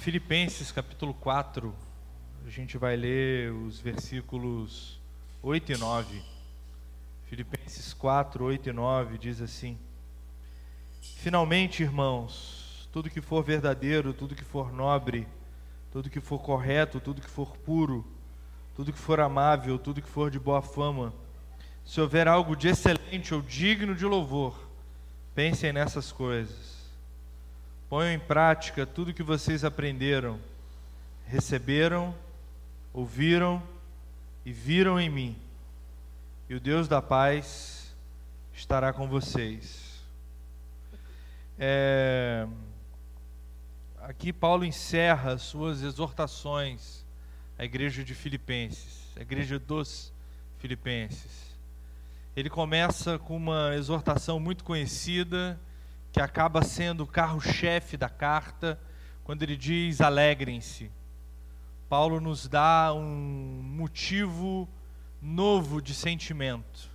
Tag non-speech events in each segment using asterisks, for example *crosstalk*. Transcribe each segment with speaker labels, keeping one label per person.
Speaker 1: Filipenses capítulo 4, a gente vai ler os versículos 8 e 9. Filipenses 4, 8 e 9 diz assim: Finalmente, irmãos, tudo que for verdadeiro, tudo que for nobre, tudo que for correto, tudo que for puro, tudo que for amável, tudo que for de boa fama, se houver algo de excelente ou digno de louvor, pensem nessas coisas. Ponham em prática tudo que vocês aprenderam, receberam, ouviram e viram em mim. E o Deus da paz estará com vocês. É... Aqui Paulo encerra suas exortações à igreja de Filipenses, a igreja dos Filipenses. Ele começa com uma exortação muito conhecida, que acaba sendo o carro-chefe da carta, quando ele diz: alegrem-se. Paulo nos dá um motivo novo de sentimento.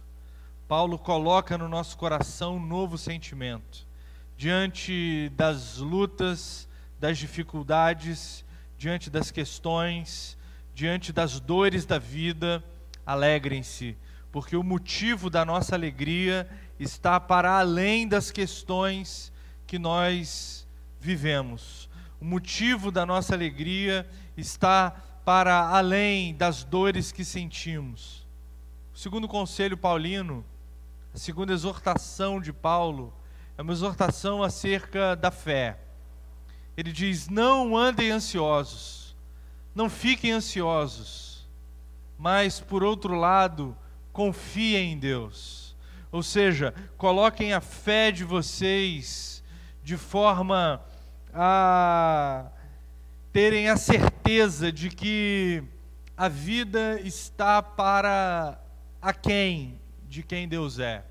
Speaker 1: Paulo coloca no nosso coração um novo sentimento. Diante das lutas, das dificuldades, diante das questões, diante das dores da vida, alegrem-se, porque o motivo da nossa alegria está para além das questões que nós vivemos. O motivo da nossa alegria está para além das dores que sentimos. O segundo conselho paulino, a segunda exortação de Paulo, é uma exortação acerca da fé. Ele diz: Não andem ansiosos, não fiquem ansiosos, mas, por outro lado, confiem em Deus. Ou seja, coloquem a fé de vocês de forma a terem a certeza de que a vida está para a quem de quem Deus é.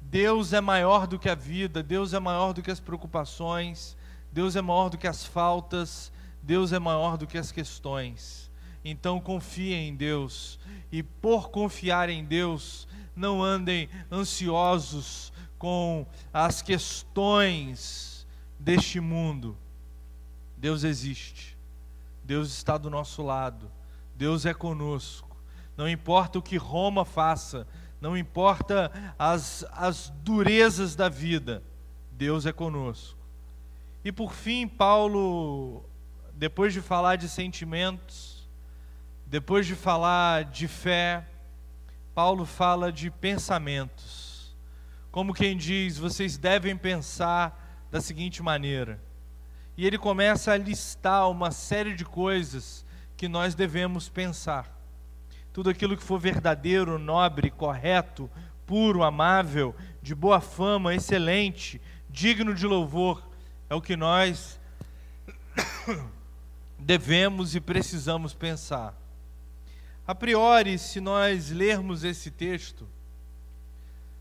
Speaker 1: Deus é maior do que a vida, Deus é maior do que as preocupações, Deus é maior do que as faltas, Deus é maior do que as questões. Então confiem em Deus e por confiar em Deus, não andem ansiosos com as questões deste mundo. Deus existe. Deus está do nosso lado. Deus é conosco. Não importa o que Roma faça, não importa as, as durezas da vida, Deus é conosco. E por fim, Paulo, depois de falar de sentimentos, depois de falar de fé, Paulo fala de pensamentos. Como quem diz, vocês devem pensar da seguinte maneira. E ele começa a listar uma série de coisas que nós devemos pensar. Tudo aquilo que for verdadeiro, nobre, correto, puro, amável, de boa fama, excelente, digno de louvor, é o que nós *coughs* devemos e precisamos pensar. A priori, se nós lermos esse texto,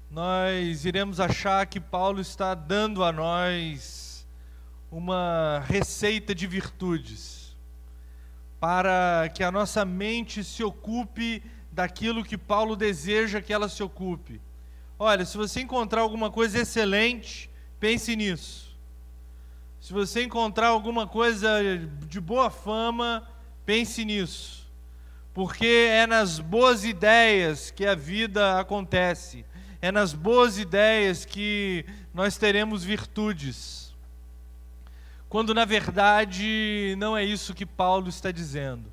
Speaker 1: nós iremos achar que Paulo está dando a nós uma receita de virtudes, para que a nossa mente se ocupe daquilo que Paulo deseja que ela se ocupe. Olha, se você encontrar alguma coisa excelente, pense nisso. Se você encontrar alguma coisa de boa fama, pense nisso porque é nas boas ideias que a vida acontece, é nas boas ideias que nós teremos virtudes. Quando na verdade não é isso que Paulo está dizendo.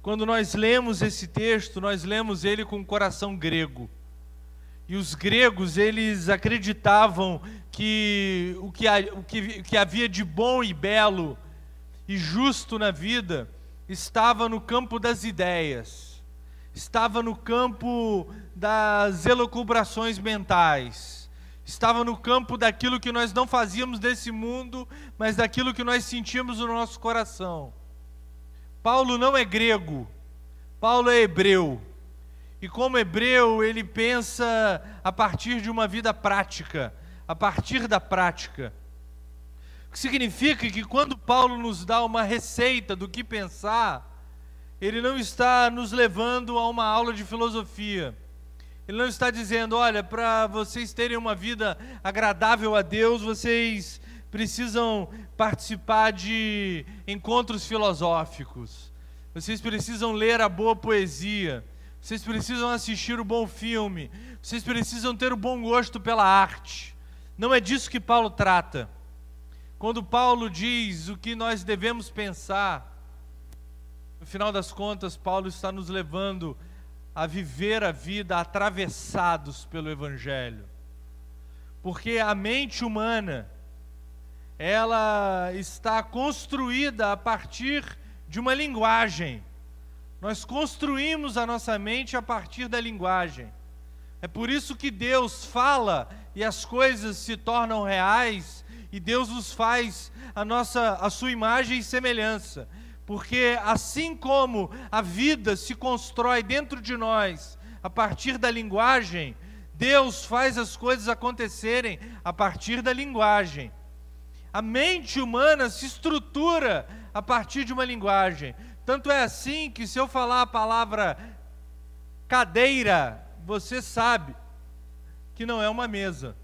Speaker 1: Quando nós lemos esse texto, nós lemos ele com o coração grego. E os gregos, eles acreditavam que o que, o que, o que havia de bom e belo e justo na vida estava no campo das ideias, estava no campo das elucubrações mentais, estava no campo daquilo que nós não fazíamos nesse mundo, mas daquilo que nós sentíamos no nosso coração. Paulo não é grego, Paulo é hebreu. E como hebreu, ele pensa a partir de uma vida prática, a partir da prática. Significa que quando Paulo nos dá uma receita do que pensar, ele não está nos levando a uma aula de filosofia. Ele não está dizendo, olha, para vocês terem uma vida agradável a Deus, vocês precisam participar de encontros filosóficos. Vocês precisam ler a boa poesia. Vocês precisam assistir o bom filme. Vocês precisam ter o bom gosto pela arte. Não é disso que Paulo trata. Quando Paulo diz o que nós devemos pensar, no final das contas, Paulo está nos levando a viver a vida atravessados pelo Evangelho. Porque a mente humana, ela está construída a partir de uma linguagem. Nós construímos a nossa mente a partir da linguagem. É por isso que Deus fala e as coisas se tornam reais e Deus nos faz a nossa a sua imagem e semelhança. Porque assim como a vida se constrói dentro de nós a partir da linguagem, Deus faz as coisas acontecerem a partir da linguagem. A mente humana se estrutura a partir de uma linguagem. Tanto é assim que se eu falar a palavra cadeira, você sabe que não é uma mesa.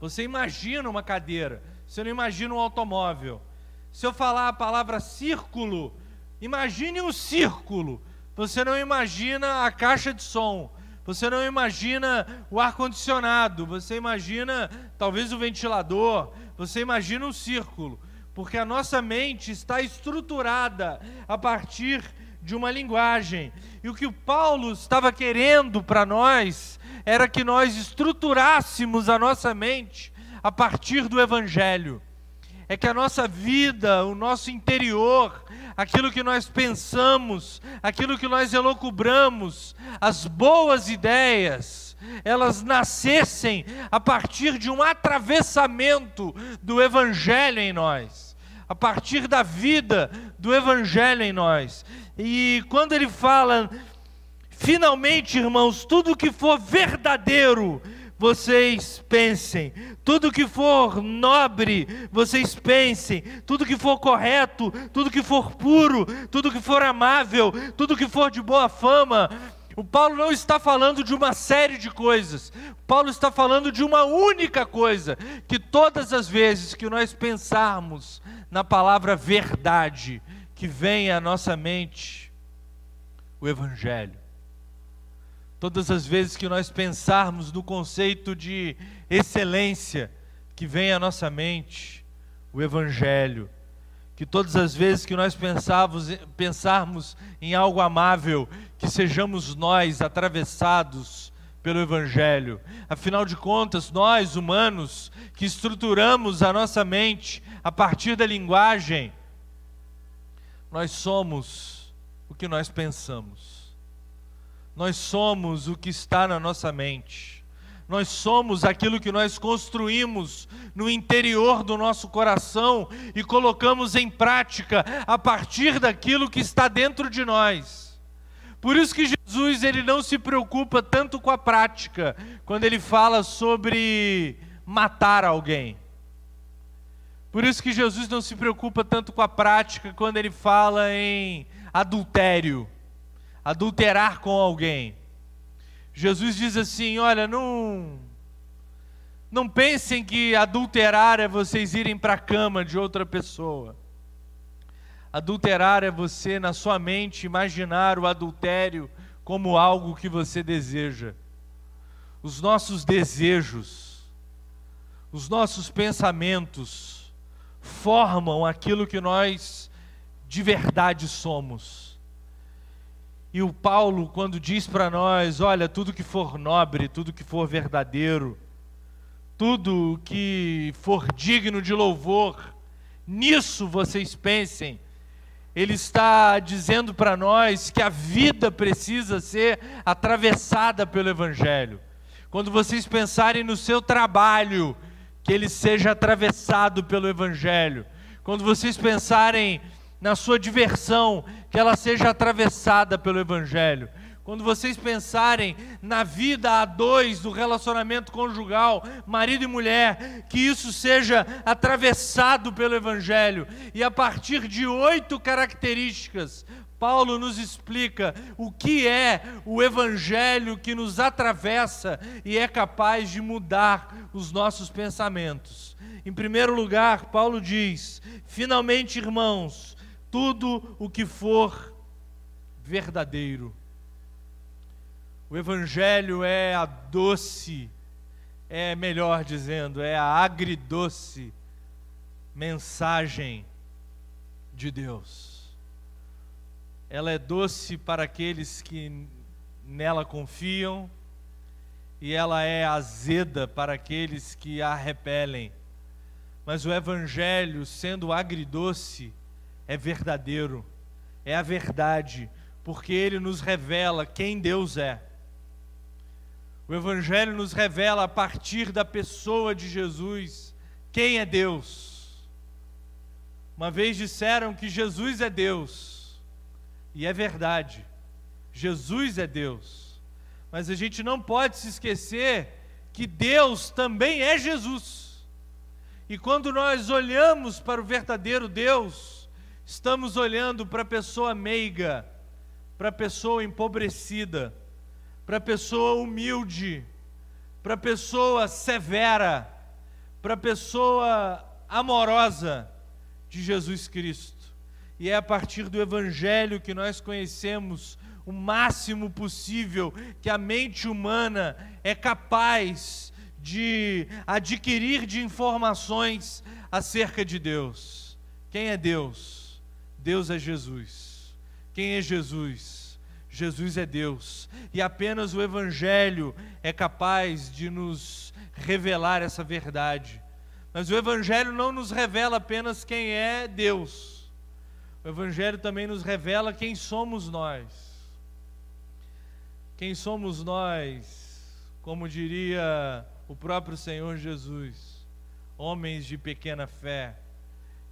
Speaker 1: Você imagina uma cadeira, você não imagina um automóvel. Se eu falar a palavra círculo, imagine um círculo. Você não imagina a caixa de som. Você não imagina o ar-condicionado. Você imagina talvez o ventilador. Você imagina um círculo. Porque a nossa mente está estruturada a partir de uma linguagem. E o que o Paulo estava querendo para nós era que nós estruturássemos a nossa mente a partir do Evangelho. É que a nossa vida, o nosso interior, aquilo que nós pensamos, aquilo que nós elocubramos, as boas ideias, elas nascessem a partir de um atravessamento do Evangelho em nós, a partir da vida do Evangelho em nós. E quando ele fala, finalmente, irmãos, tudo que for verdadeiro, vocês pensem, tudo que for nobre, vocês pensem, tudo que for correto, tudo que for puro, tudo que for amável, tudo que for de boa fama. O Paulo não está falando de uma série de coisas, o Paulo está falando de uma única coisa, que todas as vezes que nós pensarmos na palavra verdade, que vem à nossa mente o Evangelho. Todas as vezes que nós pensarmos no conceito de excelência que vem à nossa mente, o Evangelho. Que todas as vezes que nós pensarmos, pensarmos em algo amável, que sejamos nós atravessados pelo Evangelho. Afinal de contas, nós humanos que estruturamos a nossa mente a partir da linguagem, nós somos o que nós pensamos. Nós somos o que está na nossa mente. Nós somos aquilo que nós construímos no interior do nosso coração e colocamos em prática a partir daquilo que está dentro de nós. Por isso que Jesus ele não se preocupa tanto com a prática quando ele fala sobre matar alguém. Por isso que Jesus não se preocupa tanto com a prática quando ele fala em adultério, adulterar com alguém. Jesus diz assim: olha, não, não pensem que adulterar é vocês irem para a cama de outra pessoa. Adulterar é você, na sua mente, imaginar o adultério como algo que você deseja. Os nossos desejos, os nossos pensamentos, formam aquilo que nós de verdade somos. E o Paulo, quando diz para nós: olha, tudo que for nobre, tudo que for verdadeiro, tudo que for digno de louvor, nisso vocês pensem. Ele está dizendo para nós que a vida precisa ser atravessada pelo Evangelho. Quando vocês pensarem no seu trabalho, que ele seja atravessado pelo Evangelho. Quando vocês pensarem na sua diversão, que ela seja atravessada pelo Evangelho. Quando vocês pensarem na vida a dois do relacionamento conjugal, marido e mulher, que isso seja atravessado pelo Evangelho. E a partir de oito características, Paulo nos explica o que é o Evangelho que nos atravessa e é capaz de mudar os nossos pensamentos. Em primeiro lugar, Paulo diz: finalmente, irmãos, tudo o que for verdadeiro. O Evangelho é a doce, é melhor dizendo, é a agridoce mensagem de Deus. Ela é doce para aqueles que nela confiam, e ela é azeda para aqueles que a repelem. Mas o Evangelho, sendo agridoce, é verdadeiro, é a verdade, porque ele nos revela quem Deus é. O Evangelho nos revela a partir da pessoa de Jesus quem é Deus. Uma vez disseram que Jesus é Deus, e é verdade, Jesus é Deus, mas a gente não pode se esquecer que Deus também é Jesus. E quando nós olhamos para o verdadeiro Deus, Estamos olhando para a pessoa meiga, para a pessoa empobrecida, para a pessoa humilde, para a pessoa severa, para a pessoa amorosa de Jesus Cristo. E é a partir do Evangelho que nós conhecemos o máximo possível que a mente humana é capaz de adquirir de informações acerca de Deus. Quem é Deus? Deus é Jesus. Quem é Jesus? Jesus é Deus. E apenas o Evangelho é capaz de nos revelar essa verdade. Mas o Evangelho não nos revela apenas quem é Deus. O Evangelho também nos revela quem somos nós. Quem somos nós, como diria o próprio Senhor Jesus, homens de pequena fé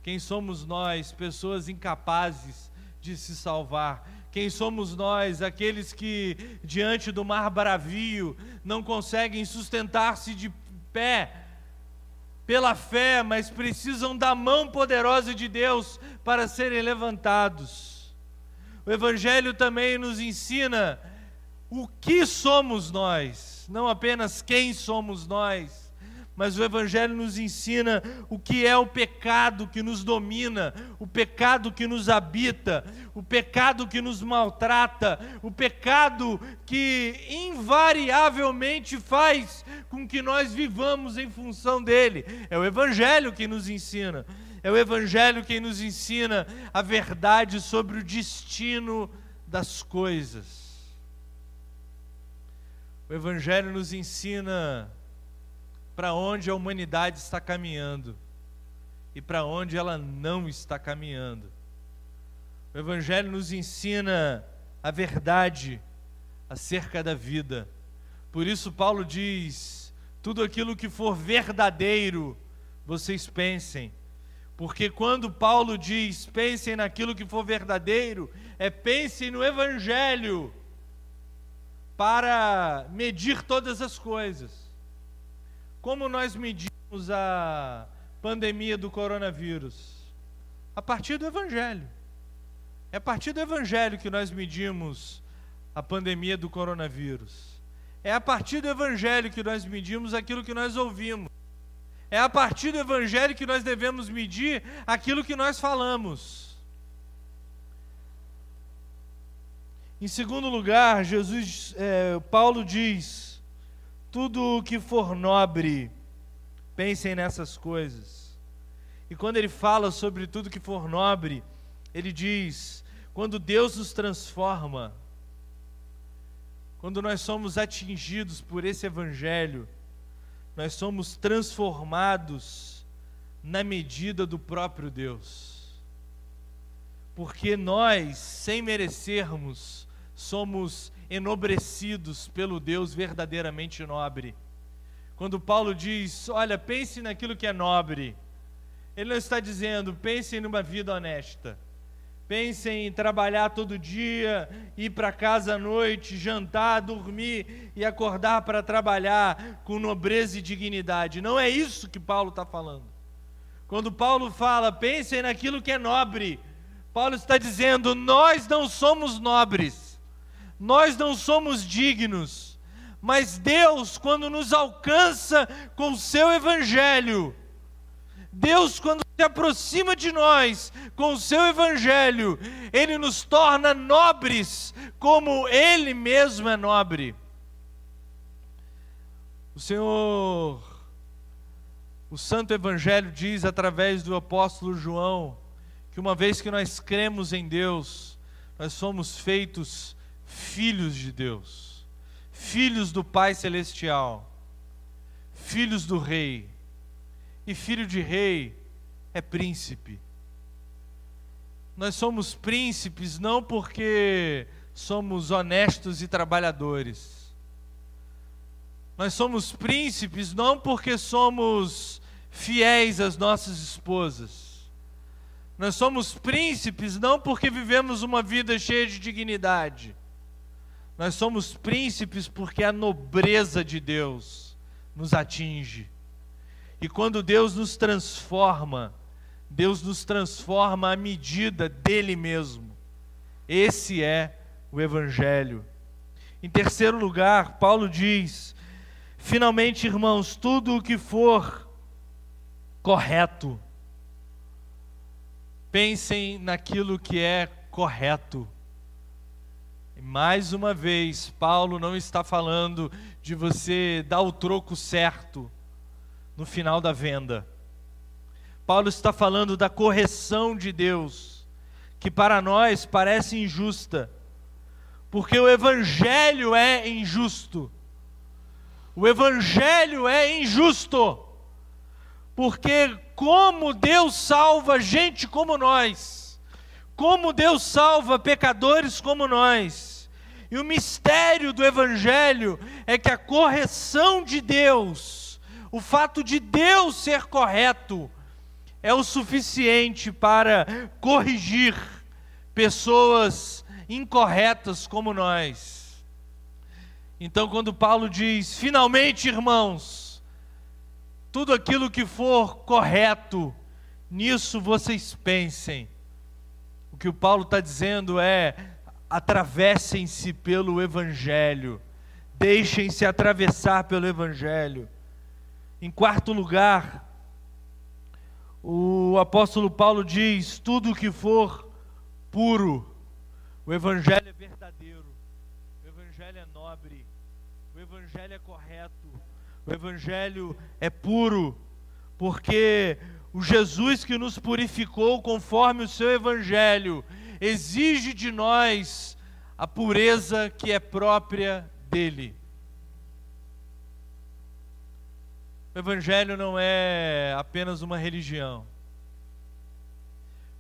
Speaker 1: quem somos nós, pessoas incapazes de se salvar? Quem somos nós, aqueles que diante do mar bravio não conseguem sustentar-se de pé pela fé, mas precisam da mão poderosa de Deus para serem levantados? O Evangelho também nos ensina o que somos nós, não apenas quem somos nós mas o Evangelho nos ensina o que é o pecado que nos domina, o pecado que nos habita, o pecado que nos maltrata, o pecado que invariavelmente faz com que nós vivamos em função dele. É o Evangelho que nos ensina, é o Evangelho que nos ensina a verdade sobre o destino das coisas. O Evangelho nos ensina para onde a humanidade está caminhando e para onde ela não está caminhando. O Evangelho nos ensina a verdade acerca da vida. Por isso, Paulo diz: tudo aquilo que for verdadeiro, vocês pensem. Porque quando Paulo diz pensem naquilo que for verdadeiro, é pensem no Evangelho para medir todas as coisas. Como nós medimos a pandemia do coronavírus? A partir do Evangelho. É a partir do Evangelho que nós medimos a pandemia do coronavírus. É a partir do Evangelho que nós medimos aquilo que nós ouvimos. É a partir do Evangelho que nós devemos medir aquilo que nós falamos. Em segundo lugar, Jesus, é, Paulo diz tudo o que for nobre, pensem nessas coisas. E quando ele fala sobre tudo que for nobre, ele diz: quando Deus nos transforma, quando nós somos atingidos por esse Evangelho, nós somos transformados na medida do próprio Deus. Porque nós, sem merecermos, somos enobrecidos pelo Deus verdadeiramente nobre. Quando Paulo diz, olha, pense naquilo que é nobre, ele não está dizendo, pense numa vida honesta. Pensem em trabalhar todo dia, ir para casa à noite, jantar, dormir e acordar para trabalhar com nobreza e dignidade. Não é isso que Paulo está falando. Quando Paulo fala, pensem naquilo que é nobre, Paulo está dizendo: nós não somos nobres, nós não somos dignos, mas Deus, quando nos alcança com o seu evangelho, Deus, quando se aproxima de nós com o seu evangelho, ele nos torna nobres, como ele mesmo é nobre. O Senhor, o Santo Evangelho diz através do apóstolo João, que uma vez que nós cremos em Deus, nós somos feitos filhos de Deus, filhos do Pai Celestial, filhos do Rei. E filho de rei é príncipe. Nós somos príncipes não porque somos honestos e trabalhadores. Nós somos príncipes não porque somos fiéis às nossas esposas. Nós somos príncipes não porque vivemos uma vida cheia de dignidade. Nós somos príncipes porque a nobreza de Deus nos atinge. E quando Deus nos transforma, Deus nos transforma à medida dele mesmo. Esse é o Evangelho. Em terceiro lugar, Paulo diz: finalmente, irmãos, tudo o que for correto, pensem naquilo que é correto. Mais uma vez, Paulo não está falando de você dar o troco certo no final da venda. Paulo está falando da correção de Deus, que para nós parece injusta, porque o Evangelho é injusto. O Evangelho é injusto, porque como Deus salva gente como nós, como Deus salva pecadores como nós, e o mistério do Evangelho é que a correção de Deus, o fato de Deus ser correto, é o suficiente para corrigir pessoas incorretas como nós. Então, quando Paulo diz: finalmente, irmãos, tudo aquilo que for correto, nisso vocês pensem. O que o Paulo está dizendo é: atravessem-se pelo Evangelho, deixem-se atravessar pelo Evangelho. Em quarto lugar, o apóstolo Paulo diz: tudo que for puro, o Evangelho é verdadeiro, o Evangelho é nobre, o Evangelho é correto, o Evangelho é puro, porque o Jesus que nos purificou conforme o seu Evangelho exige de nós a pureza que é própria dele. O Evangelho não é apenas uma religião.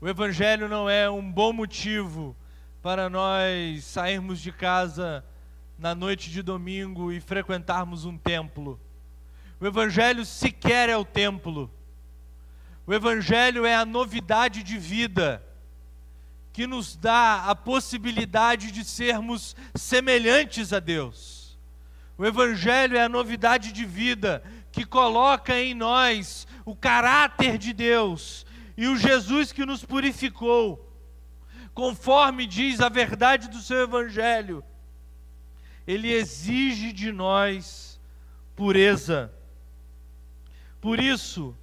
Speaker 1: O Evangelho não é um bom motivo para nós sairmos de casa na noite de domingo e frequentarmos um templo. O Evangelho sequer é o templo. O Evangelho é a novidade de vida que nos dá a possibilidade de sermos semelhantes a Deus. O Evangelho é a novidade de vida que coloca em nós o caráter de Deus e o Jesus que nos purificou, conforme diz a verdade do seu Evangelho, ele exige de nós pureza. Por isso,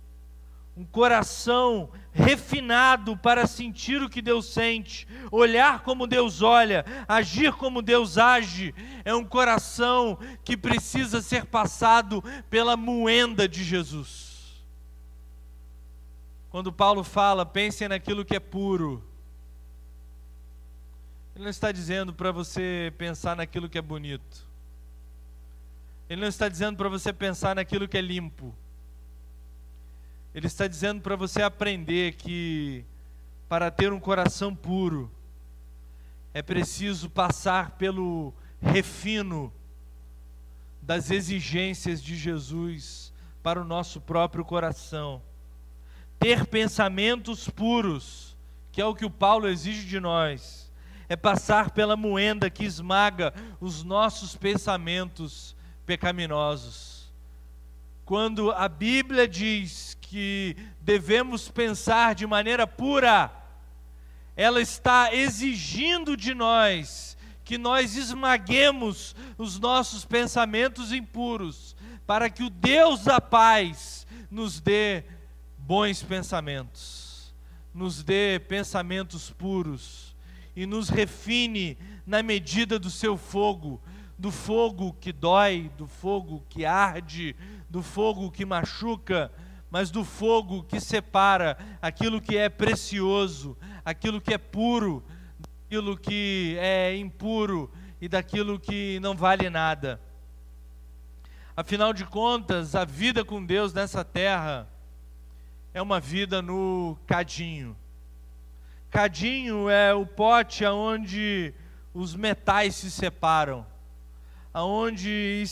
Speaker 1: um coração refinado para sentir o que Deus sente, olhar como Deus olha, agir como Deus age, é um coração que precisa ser passado pela moenda de Jesus. Quando Paulo fala, pensem naquilo que é puro, ele não está dizendo para você pensar naquilo que é bonito. Ele não está dizendo para você pensar naquilo que é limpo. Ele está dizendo para você aprender que para ter um coração puro é preciso passar pelo refino das exigências de Jesus para o nosso próprio coração. Ter pensamentos puros, que é o que o Paulo exige de nós, é passar pela moenda que esmaga os nossos pensamentos pecaminosos. Quando a Bíblia diz que devemos pensar de maneira pura, ela está exigindo de nós que nós esmaguemos os nossos pensamentos impuros, para que o Deus da paz nos dê bons pensamentos, nos dê pensamentos puros e nos refine na medida do seu fogo, do fogo que dói, do fogo que arde, do fogo que machuca, mas do fogo que separa aquilo que é precioso, aquilo que é puro, daquilo que é impuro e daquilo que não vale nada. Afinal de contas, a vida com Deus nessa terra é uma vida no cadinho. Cadinho é o pote aonde os metais se separam, aonde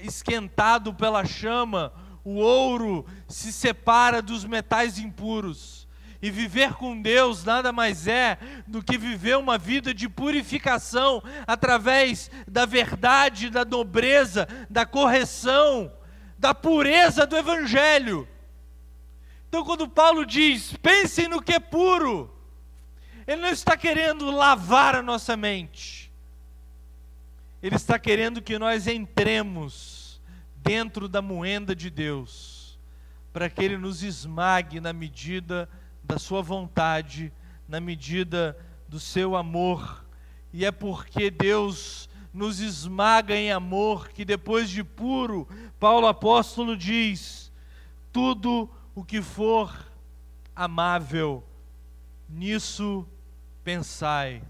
Speaker 1: esquentado pela chama, o ouro se separa dos metais impuros. E viver com Deus nada mais é do que viver uma vida de purificação através da verdade, da nobreza, da correção, da pureza do Evangelho. Então, quando Paulo diz, pensem no que é puro, ele não está querendo lavar a nossa mente, ele está querendo que nós entremos dentro da moenda de Deus, para que Ele nos esmague na medida da Sua vontade, na medida do seu amor. E é porque Deus nos esmaga em amor que depois de puro, Paulo apóstolo diz: tudo o que for amável, nisso pensai.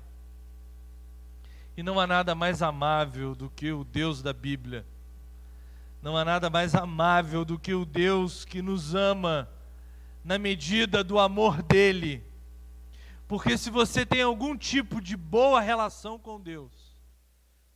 Speaker 1: E não há nada mais amável do que o Deus da Bíblia. Não há nada mais amável do que o Deus que nos ama na medida do amor dele. Porque se você tem algum tipo de boa relação com Deus,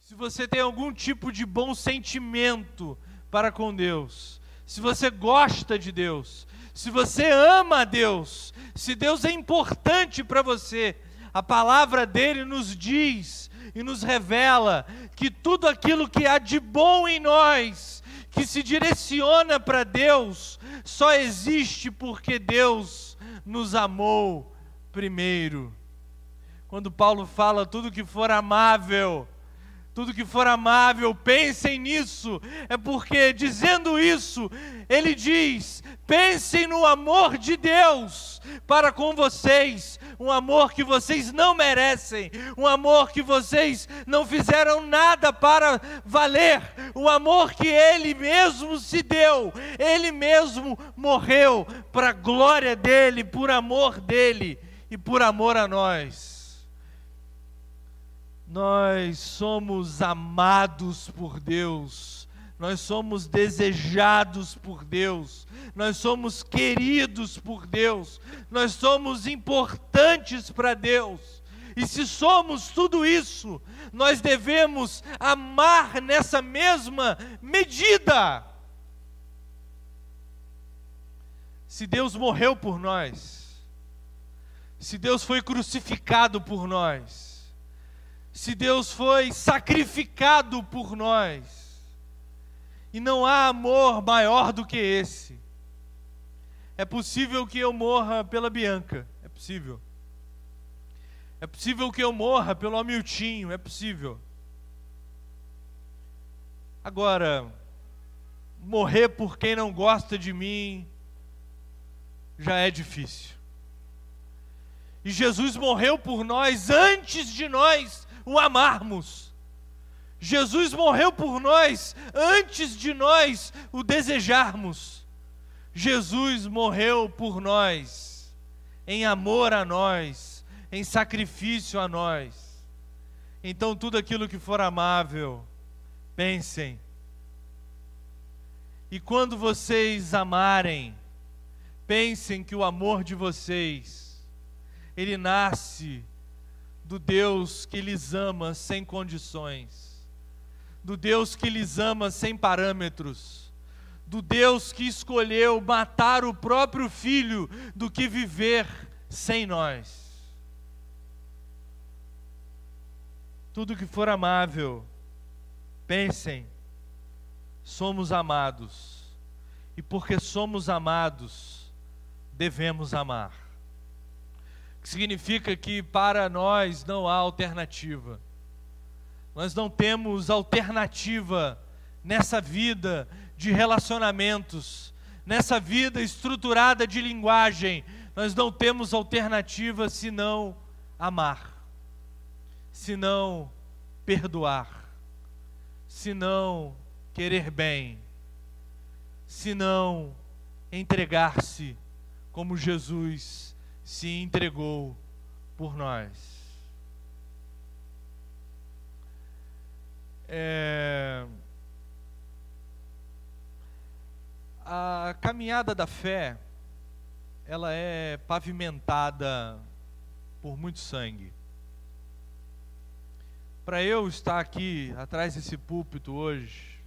Speaker 1: se você tem algum tipo de bom sentimento para com Deus, se você gosta de Deus, se você ama a Deus, se Deus é importante para você, a palavra dele nos diz e nos revela que tudo aquilo que há de bom em nós que se direciona para Deus só existe porque Deus nos amou primeiro. Quando Paulo fala tudo que for amável, tudo que for amável, pensem nisso. É porque, dizendo isso, ele diz: pensem no amor de Deus para com vocês, um amor que vocês não merecem, um amor que vocês não fizeram nada para valer, um amor que Ele mesmo se deu, Ele mesmo morreu para a glória dEle, por amor dEle e por amor a nós. Nós somos amados por Deus, nós somos desejados por Deus, nós somos queridos por Deus, nós somos importantes para Deus. E se somos tudo isso, nós devemos amar nessa mesma medida. Se Deus morreu por nós, se Deus foi crucificado por nós, se Deus foi sacrificado por nós, e não há amor maior do que esse. É possível que eu morra pela Bianca, é possível. É possível que eu morra pelo Amiltinho, é possível. Agora, morrer por quem não gosta de mim já é difícil. E Jesus morreu por nós antes de nós o amarmos. Jesus morreu por nós antes de nós o desejarmos. Jesus morreu por nós, em amor a nós, em sacrifício a nós. Então, tudo aquilo que for amável, pensem. E quando vocês amarem, pensem que o amor de vocês, ele nasce do Deus que lhes ama sem condições, do Deus que lhes ama sem parâmetros, do Deus que escolheu matar o próprio filho do que viver sem nós. Tudo que for amável, pensem, somos amados, e porque somos amados, devemos amar. Significa que para nós não há alternativa. Nós não temos alternativa nessa vida de relacionamentos, nessa vida estruturada de linguagem, nós não temos alternativa senão amar, senão perdoar, senão querer bem, senão entregar-se como Jesus se entregou por nós. É... A caminhada da fé, ela é pavimentada por muito sangue. Para eu estar aqui atrás desse púlpito hoje,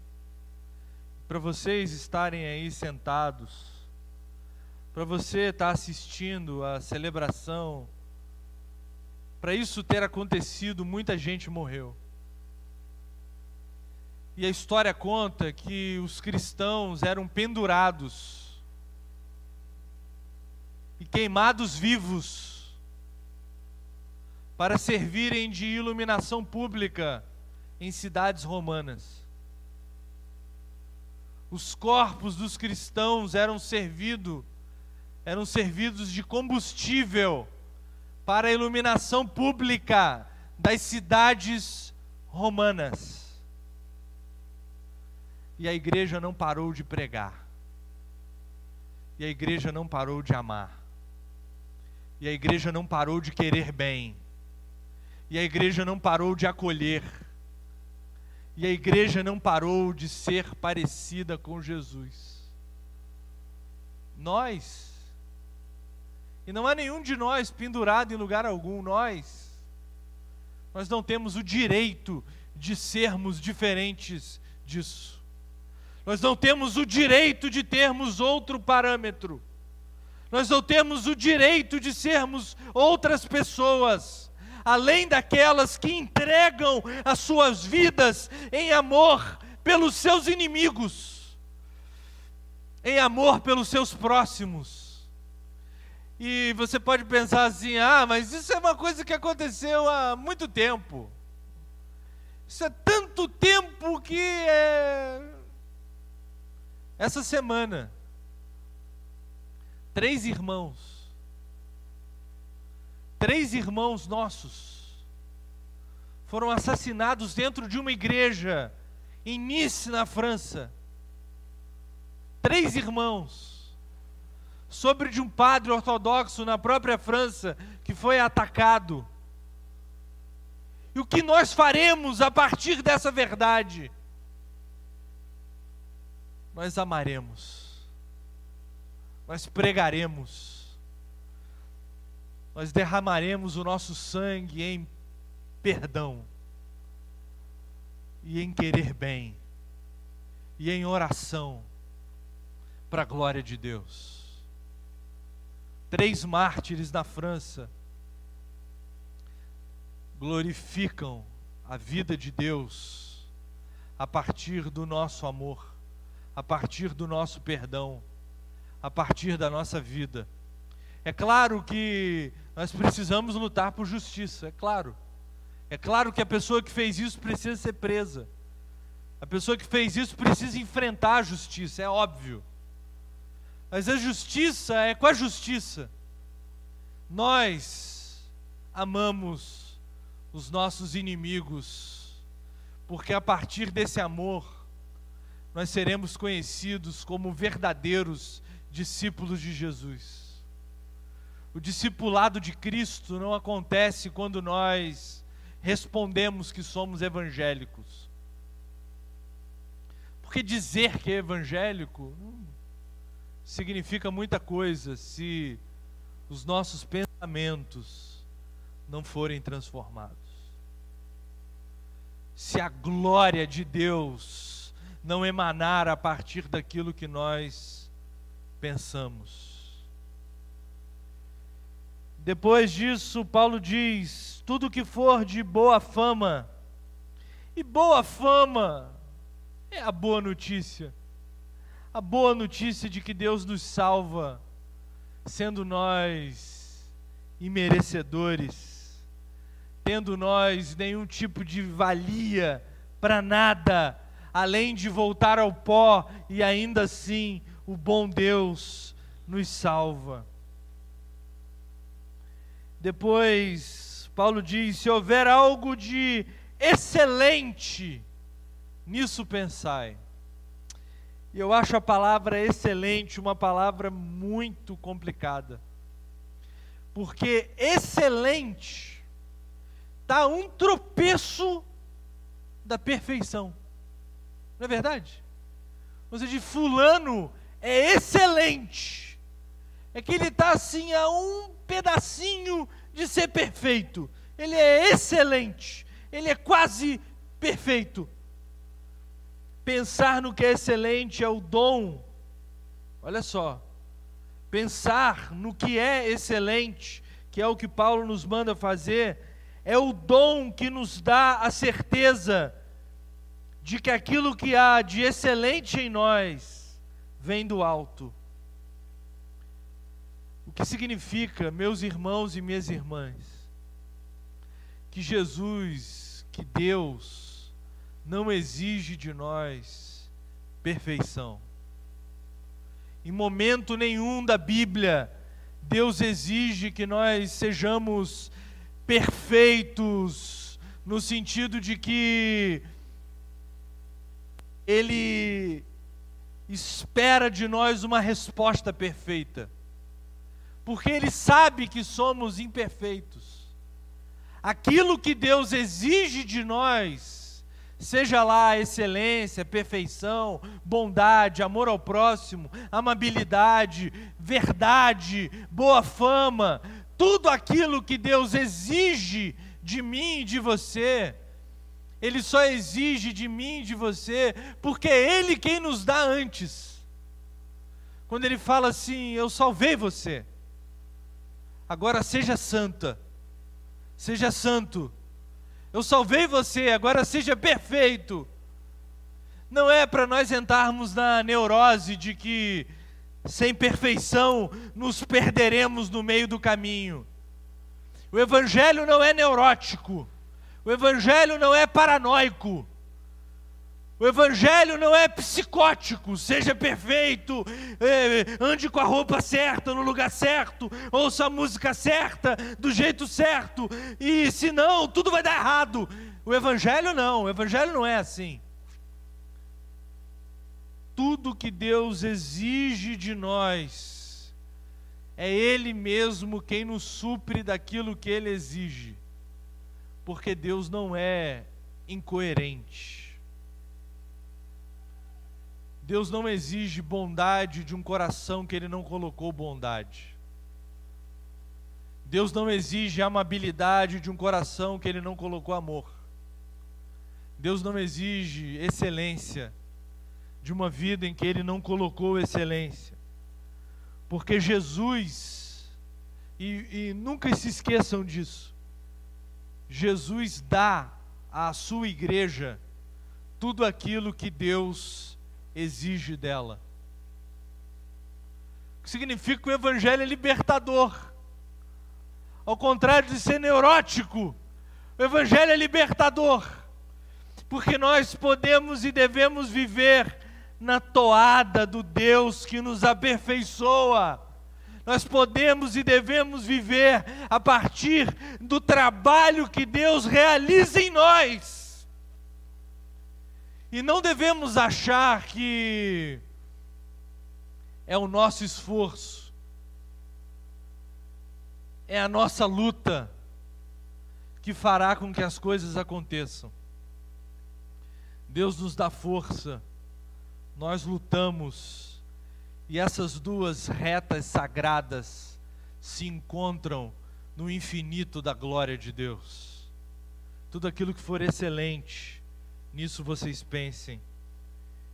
Speaker 1: para vocês estarem aí sentados, para você estar assistindo a celebração, para isso ter acontecido, muita gente morreu. E a história conta que os cristãos eram pendurados e queimados vivos para servirem de iluminação pública em cidades romanas. Os corpos dos cristãos eram servidos eram servidos de combustível para a iluminação pública das cidades romanas. E a igreja não parou de pregar. E a igreja não parou de amar. E a igreja não parou de querer bem. E a igreja não parou de acolher. E a igreja não parou de ser parecida com Jesus. Nós, e não há nenhum de nós pendurado em lugar algum, nós, nós não temos o direito de sermos diferentes disso. Nós não temos o direito de termos outro parâmetro. Nós não temos o direito de sermos outras pessoas, além daquelas que entregam as suas vidas em amor pelos seus inimigos, em amor pelos seus próximos. E você pode pensar assim: ah, mas isso é uma coisa que aconteceu há muito tempo. Isso é tanto tempo que é essa semana, três irmãos, três irmãos nossos, foram assassinados dentro de uma igreja em Nice, na França. Três irmãos, sobre de um padre ortodoxo na própria França que foi atacado. E o que nós faremos a partir dessa verdade? nós amaremos, nós pregaremos, nós derramaremos o nosso sangue em perdão e em querer bem e em oração para a glória de Deus. Três mártires na França glorificam a vida de Deus a partir do nosso amor a partir do nosso perdão, a partir da nossa vida. É claro que nós precisamos lutar por justiça, é claro. É claro que a pessoa que fez isso precisa ser presa. A pessoa que fez isso precisa enfrentar a justiça, é óbvio. Mas a justiça é com a justiça. Nós amamos os nossos inimigos, porque a partir desse amor nós seremos conhecidos como verdadeiros discípulos de Jesus. O discipulado de Cristo não acontece quando nós respondemos que somos evangélicos. Porque dizer que é evangélico significa muita coisa se os nossos pensamentos não forem transformados. Se a glória de Deus não emanar a partir daquilo que nós pensamos. Depois disso, Paulo diz: tudo que for de boa fama, e boa fama é a boa notícia, a boa notícia de que Deus nos salva, sendo nós imerecedores, tendo nós nenhum tipo de valia para nada, além de voltar ao pó, e ainda assim o bom Deus nos salva. Depois, Paulo diz: se houver algo de excelente, nisso pensai. E eu acho a palavra excelente uma palavra muito complicada. Porque excelente está um tropeço da perfeição. Não é verdade? Você de fulano é excelente. É que ele está assim a um pedacinho de ser perfeito. Ele é excelente. Ele é quase perfeito. Pensar no que é excelente é o dom. Olha só. Pensar no que é excelente, que é o que Paulo nos manda fazer, é o dom que nos dá a certeza de que aquilo que há de excelente em nós vem do alto. O que significa, meus irmãos e minhas irmãs, que Jesus, que Deus, não exige de nós perfeição. Em momento nenhum da Bíblia, Deus exige que nós sejamos perfeitos, no sentido de que Ele espera de nós uma resposta perfeita, porque Ele sabe que somos imperfeitos. Aquilo que Deus exige de nós, Seja lá excelência, perfeição, bondade, amor ao próximo, amabilidade, verdade, boa fama, tudo aquilo que Deus exige de mim e de você, Ele só exige de mim e de você, porque é Ele quem nos dá antes. Quando Ele fala assim: Eu salvei você, agora seja santa, seja santo eu salvei você, agora seja perfeito. Não é para nós entrarmos na neurose de que sem perfeição nos perderemos no meio do caminho. O Evangelho não é neurótico, o Evangelho não é paranoico. O Evangelho não é psicótico, seja perfeito, é, ande com a roupa certa, no lugar certo, ouça a música certa, do jeito certo, e se não, tudo vai dar errado. O Evangelho não, o Evangelho não é assim. Tudo que Deus exige de nós, é Ele mesmo quem nos supre daquilo que Ele exige, porque Deus não é incoerente. Deus não exige bondade de um coração que Ele não colocou bondade. Deus não exige amabilidade de um coração que Ele não colocou amor. Deus não exige excelência de uma vida em que Ele não colocou excelência. Porque Jesus, e, e nunca se esqueçam disso, Jesus dá à sua igreja tudo aquilo que Deus exige dela. O que significa que o Evangelho é libertador. Ao contrário de ser neurótico, o Evangelho é libertador. Porque nós podemos e devemos viver na toada do Deus que nos aperfeiçoa. Nós podemos e devemos viver a partir do trabalho que Deus realiza em nós. E não devemos achar que é o nosso esforço, é a nossa luta que fará com que as coisas aconteçam. Deus nos dá força, nós lutamos, e essas duas retas sagradas se encontram no infinito da glória de Deus. Tudo aquilo que for excelente, nisso vocês pensem.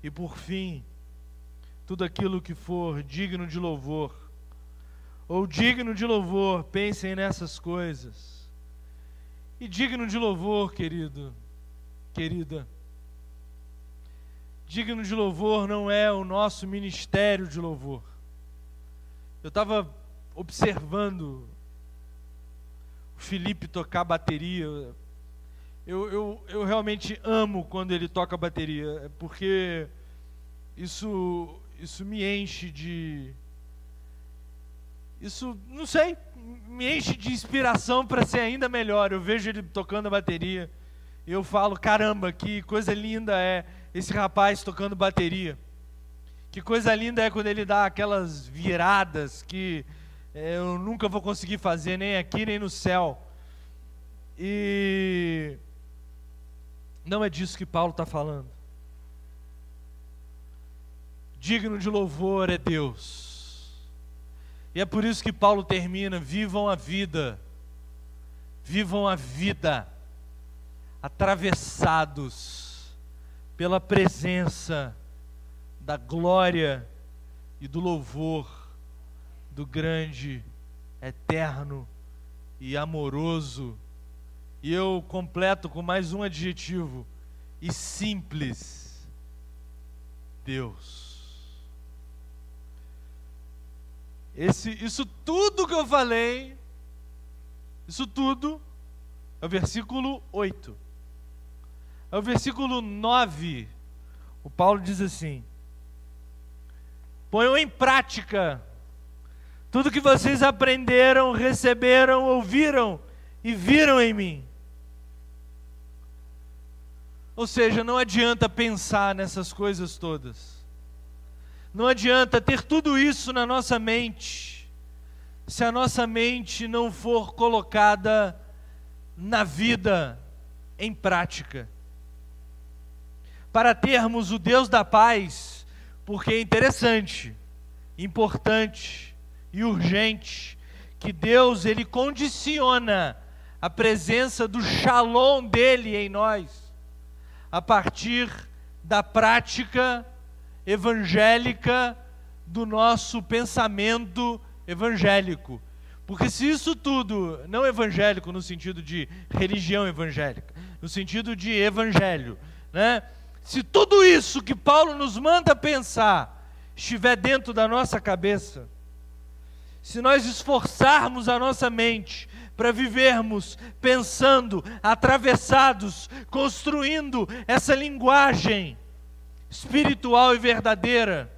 Speaker 1: E por fim, tudo aquilo que for digno de louvor, ou digno de louvor, pensem nessas coisas. E digno de louvor, querido, querida, digno de louvor não é o nosso ministério de louvor. Eu estava observando Felipe tocar bateria. Eu, eu, eu realmente amo quando ele toca bateria, porque isso, isso me enche de. Isso, não sei, me enche de inspiração para ser ainda melhor. Eu vejo ele tocando a bateria e eu falo: caramba, que coisa linda é esse rapaz tocando bateria. Que coisa linda é quando ele dá aquelas viradas que é, eu nunca vou conseguir fazer, nem aqui nem no céu. E não é disso que Paulo está falando. Digno de louvor é Deus. E é por isso que Paulo termina: vivam a vida, vivam a vida, atravessados pela presença da glória e do louvor do grande, eterno e amoroso. E eu completo com mais um adjetivo: e simples Deus. Esse, isso tudo que eu falei, isso tudo, é o versículo 8. É o versículo 9. O Paulo diz assim: Ponham em prática tudo que vocês aprenderam, receberam, ouviram e viram em mim. Ou seja, não adianta pensar nessas coisas todas. Não adianta ter tudo isso na nossa mente, se a nossa mente não for colocada na vida, em prática. Para termos o Deus da paz, porque é interessante, importante e urgente que Deus ele condiciona a presença do Shalom dele em nós a partir da prática evangélica do nosso pensamento evangélico. Porque se isso tudo, não evangélico no sentido de religião evangélica, no sentido de evangelho, né? Se tudo isso que Paulo nos manda pensar estiver dentro da nossa cabeça, se nós esforçarmos a nossa mente para vivermos pensando, atravessados, construindo essa linguagem espiritual e verdadeira,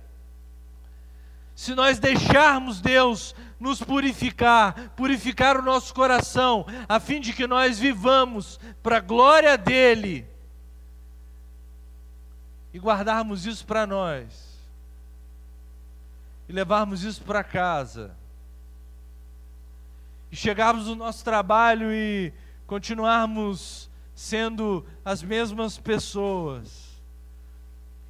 Speaker 1: se nós deixarmos Deus nos purificar, purificar o nosso coração, a fim de que nós vivamos para a glória dEle, e guardarmos isso para nós, e levarmos isso para casa, e chegarmos no nosso trabalho e continuarmos sendo as mesmas pessoas,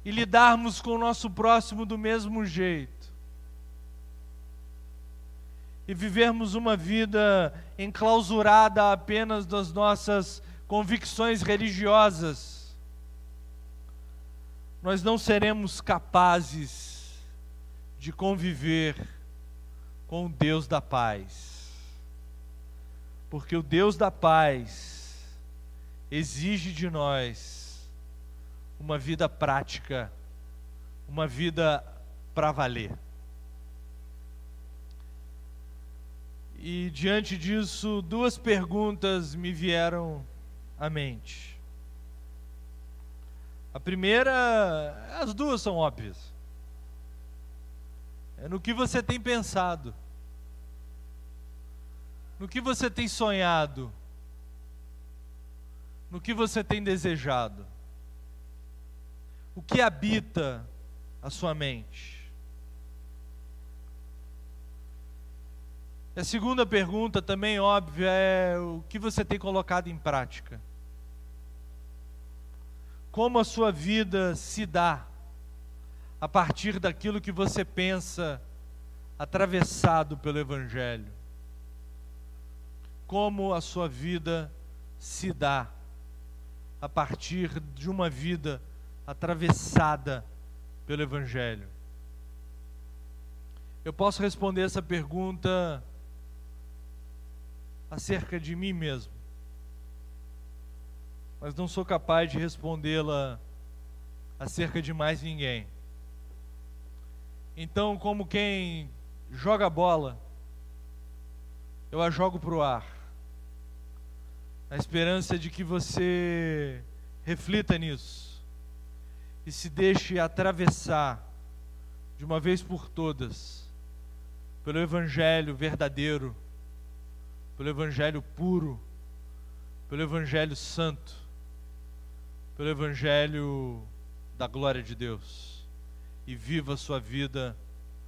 Speaker 1: e lidarmos com o nosso próximo do mesmo jeito, e vivermos uma vida enclausurada apenas das nossas convicções religiosas, nós não seremos capazes de conviver com o Deus da paz. Porque o Deus da paz exige de nós uma vida prática, uma vida para valer. E diante disso, duas perguntas me vieram à mente. A primeira, as duas são óbvias. É no que você tem pensado, no que você tem sonhado, no que você tem desejado, o que habita a sua mente. A segunda pergunta, também óbvia, é o que você tem colocado em prática como a sua vida se dá a partir daquilo que você pensa atravessado pelo Evangelho. Como a sua vida se dá a partir de uma vida atravessada pelo Evangelho. Eu posso responder essa pergunta acerca de mim mesmo mas não sou capaz de respondê-la acerca de mais ninguém. Então, como quem joga bola, eu a jogo para o ar. Na esperança de que você reflita nisso e se deixe atravessar de uma vez por todas pelo Evangelho verdadeiro, pelo Evangelho puro, pelo Evangelho santo, pelo Evangelho da glória de Deus e viva a sua vida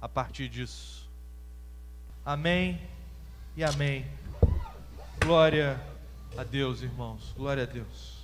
Speaker 1: a partir disso. Amém e amém. Glória a Deus, irmãos. Glória a Deus.